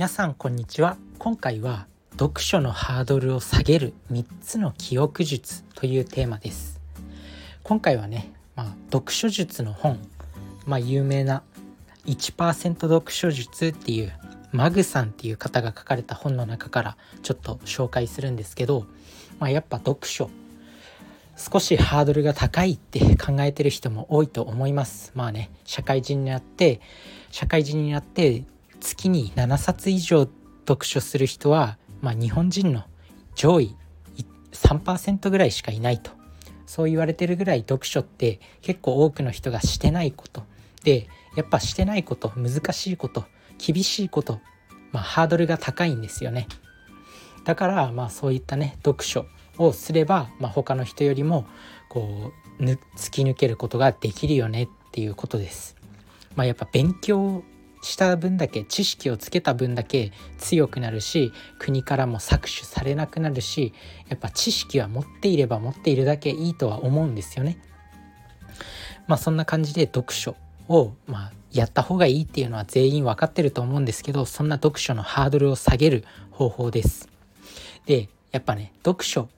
皆さんこんにちは。今回は読書のハードルを下げる3つの記憶術というテーマです。今回はね、まあ、読書術の本、まあ、有名な1%読書術っていうマグさんっていう方が書かれた本の中からちょっと紹介するんですけど、まあ、やっぱ読書少しハードルが高いって考えてる人も多いと思います。まあね社会人になって社会人になって月に7冊以上読書する人は、まあ、日本人の上位3%ぐらいしかいないと。そう言われてるぐらい読書って結構多くの人がしてないこと。でやっぱしてないこと難しいこと厳しいこと、まあ、ハードルが高いんですよね。だからまあそういったね読書をすれば、まあ、他の人よりもこう突き抜けることができるよねっていうことです。まあ、やっぱ勉強した分だけ知識をつけた分だけ強くなるし国からも搾取されなくなるしやっぱ知識は持っていれば持っているだけいいとは思うんですよね。まあそんな感じで読書を、まあ、やった方がいいっていうのは全員分かってると思うんですけどそんな読書のハードルを下げる方法です。でやっぱね読書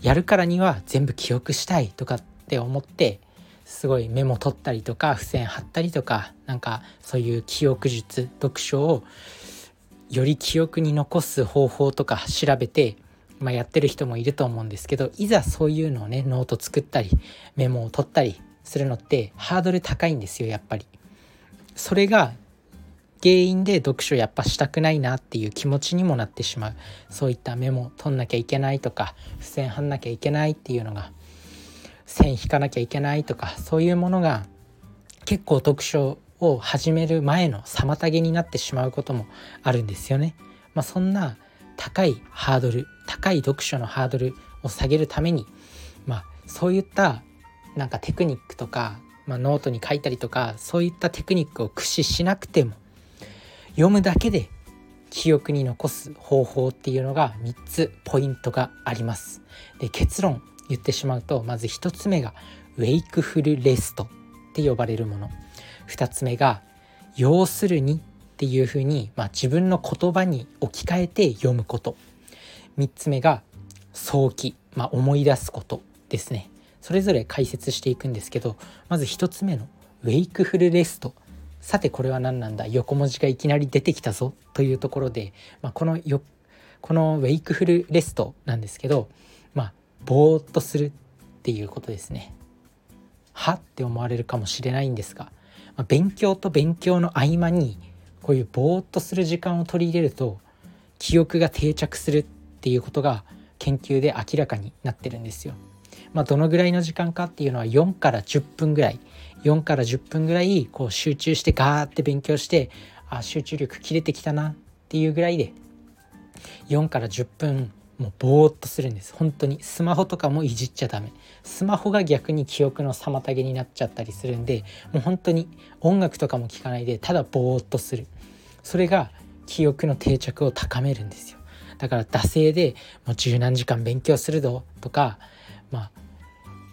やるからには全部記憶したいとかって思ってすごいメモ取ったりとか付箋貼ったりとかなんかそういう記憶術読書をより記憶に残す方法とか調べて、まあ、やってる人もいると思うんですけどいざそういうのをねノート作ったりメモを取ったりするのってハードル高いんですよやっぱり。それが原因で読書やっぱしたくないなっていう気持ちにもなってしまうそういったメモ取んなきゃいけないとか付箋貼んなきゃいけないっていうのが線引かなきゃいけないとかそういうものが結構読書を始める前の妨げになってしまうこともあるんですよね。まあ、そんな高いハードル高い読書のハードルを下げるために、まあ、そういったなんかテクニックとか、まあ、ノートに書いたりとかそういったテクニックを駆使しなくても読むだけで記憶に残す方法っていうのが3つポイントがあります。で結論言ってしまうとまず1つ目が wakeful rest って呼ばれるもの。2つ目が要するにっていうふうに、まあ、自分の言葉に置き換えて読むこと。3つ目が想起、まあ、思い出すことですね。それぞれ解説していくんですけどまず1つ目のウェイクフルレスト。さてこれは何なんだ？横文字がいきなり出てきたぞ。というところで、まあ、このよこのウェイクフルレストなんですけどまあぼーっとするっていうことですね。はって思われるかもしれないんですが、まあ、勉強と勉強の合間にこういうぼーっとする時間を取り入れると記憶が定着するっていうことが研究で明らかになってるんですよ。まあ、どのぐらいの時間かっていうのは4から10分ぐらい4から10分ぐらいこう集中してガーって勉強してあ集中力切れてきたなっていうぐらいで4から10分もうぼーっとするんです。本当に。スマホとかもいじっちゃダメ。スマホが逆に記憶の妨げになっちゃったりするんでもう本当に音楽とかも聴かないでただぼーっとする。それが記憶の定着を高めるんですよ。だから惰性でもう十何時間勉強するぞとかまあ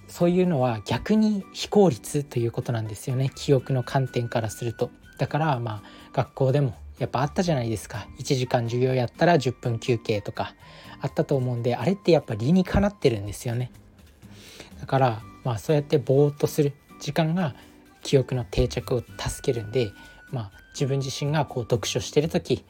そういうのは逆に非効率ということなんですよね。記憶の観点からすると。だからまあ学校でもやっぱあったじゃないですか。1時間授業やったら10分休憩とか。あったと思うんであれってやっぱ理にかなってるんですよね。だからまあそうやってぼーっとする。時間が記憶の定着を助けるんでまあ自分自身がこう読書してる時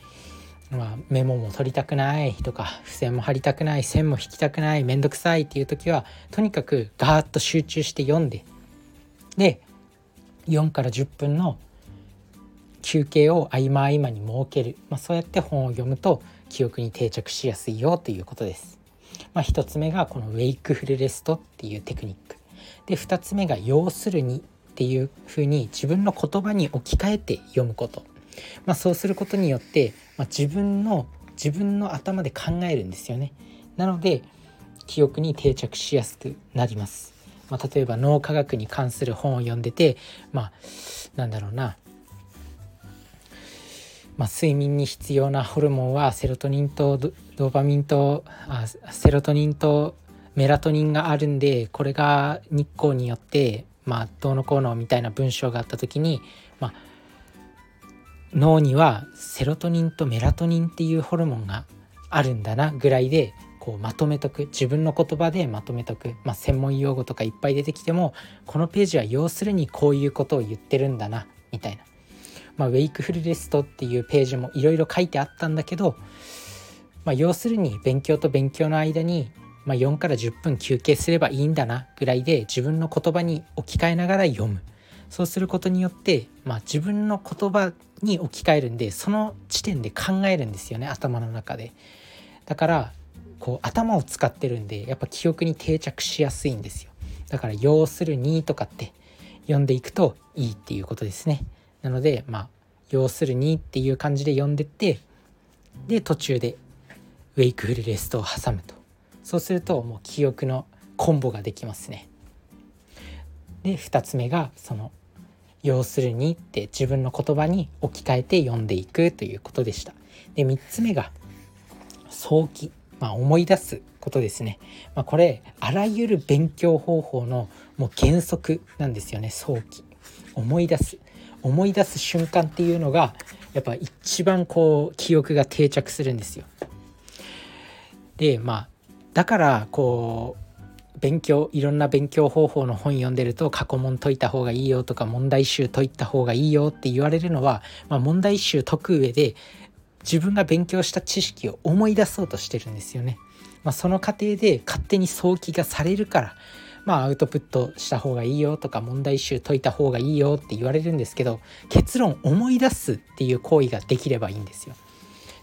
まあ、メモも取りたくないとか付箋も貼りたくない線も引きたくないめんどくさいっていう時はとにかくガーッと集中して読んで。で4から10分の休憩を合間合間に設ける、まあ、そうやって本を読むと記憶に定着しやすいよということです。まあ、1つ目がこのウェイクフルレストっていうテクニックで2つ目が要するにっていうふうに自分の言葉に置き換えて読むことまあ、そうすることによって、まあ、自分の自分の頭で考えるんですよね。なので記憶に定着しやすくなります。まあ、例えば脳科学に関する本を読んでてまあなんだろうな、まあ、睡眠に必要なホルモンはセロトニンとドーパミンとあセロトニンとメラトニンがあるんでこれが日光によってまあどうのこうのみたいな文章があった時にまあ脳にはセロトニンとメラトニンっていうホルモンがあるんだなぐらいでこうまとめとく自分の言葉でまとめとく、まあ、専門用語とかいっぱい出てきてもこのページは要するにこういうことを言ってるんだなみたいな、まあ、ウェイクフルレストっていうページもいろいろ書いてあったんだけど、まあ、要するに勉強と勉強の間に、まあ、4から10分休憩すればいいんだなぐらいで自分の言葉に置き換えながら読む。そうすることによって、まあ、自分の言葉に置き換えるんでその時点で考えるんですよね頭の中で。だからこう頭を使ってるんでやっぱ記憶に定着しやすいんですよ。だから「要するに」とかって読んでいくといいっていうことですね。なのでまあ「要するに」っていう感じで読んでってで途中でウェイクフルレストを挟むとそうするともう記憶のコンボができますねで2つ目がその「要するに」って自分の言葉に置き換えて読んでいくということでしたで3つ目が「早期」まあ、思い出すことですね。まあ、これあらゆる勉強方法のもう原則なんですよね早期。思い出す思い出す瞬間っていうのがやっぱ一番こう記憶が定着するんですよ。でまあだからこう勉強いろんな勉強方法の本読んでると過去問解いた方がいいよとか問題集解いた方がいいよって言われるのは、まあ、問題集解く上で自分が勉強した知識を思い出そうとしてるんですよね。まあ、その過程で勝手に想起がされるから、まあ、アウトプットした方がいいよとか問題集解いた方がいいよって言われるんですけど結論思い出すっていう行為ができればいいんですよ。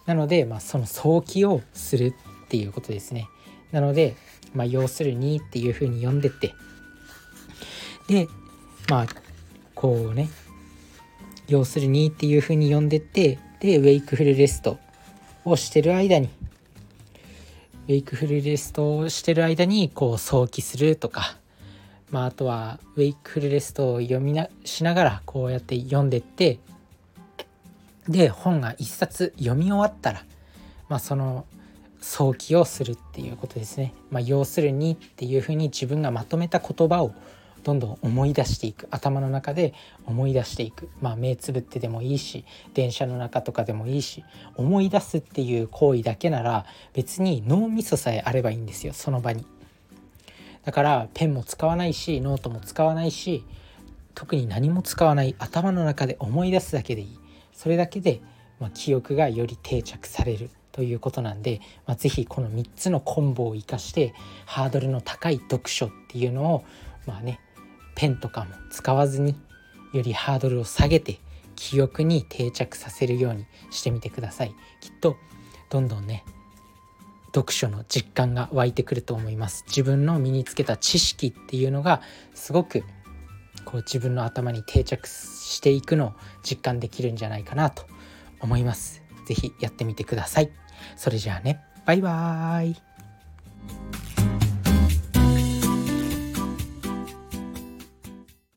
なので、まあ、その想起をするっていうことですね。なので、まあ、要するにっていうふうに読んでってでまあこうね要するにっていうふうに読んでってでウェイクフルレストをしてる間にウェイクフルレストをしてる間にこう想起するとか、まあ、あとはウェイクフルレストを読みなしながらこうやって読んでってで本が1冊読み終わったら、まあ、その想起をするっていうことですね。まあ、要するにっていうふうに自分がまとめた言葉をどんどん思い出していく頭の中で思い出していく。まあ目つぶってでもいいし電車の中とかでもいいし思い出すっていう行為だけなら別に脳みそさえあればいいんですよその場に。だからペンも使わないしノートも使わないし特に何も使わない頭の中で思い出すだけでいい。それだけで、まあ、記憶がより定着されるということなんで、まあ、是非この3つのコンボを生かしてハードルの高い読書っていうのをまあねペンとかも使わずによりハードルを下げて記憶に定着させるようにしてみてください。きっとどんどんね読書の実感が湧いてくると思います。自分の身につけた知識っていうのがすごくこう自分の頭に定着していくのを実感できるんじゃないかなと思います。是非やってみてください。それじゃあね。バイバーイ。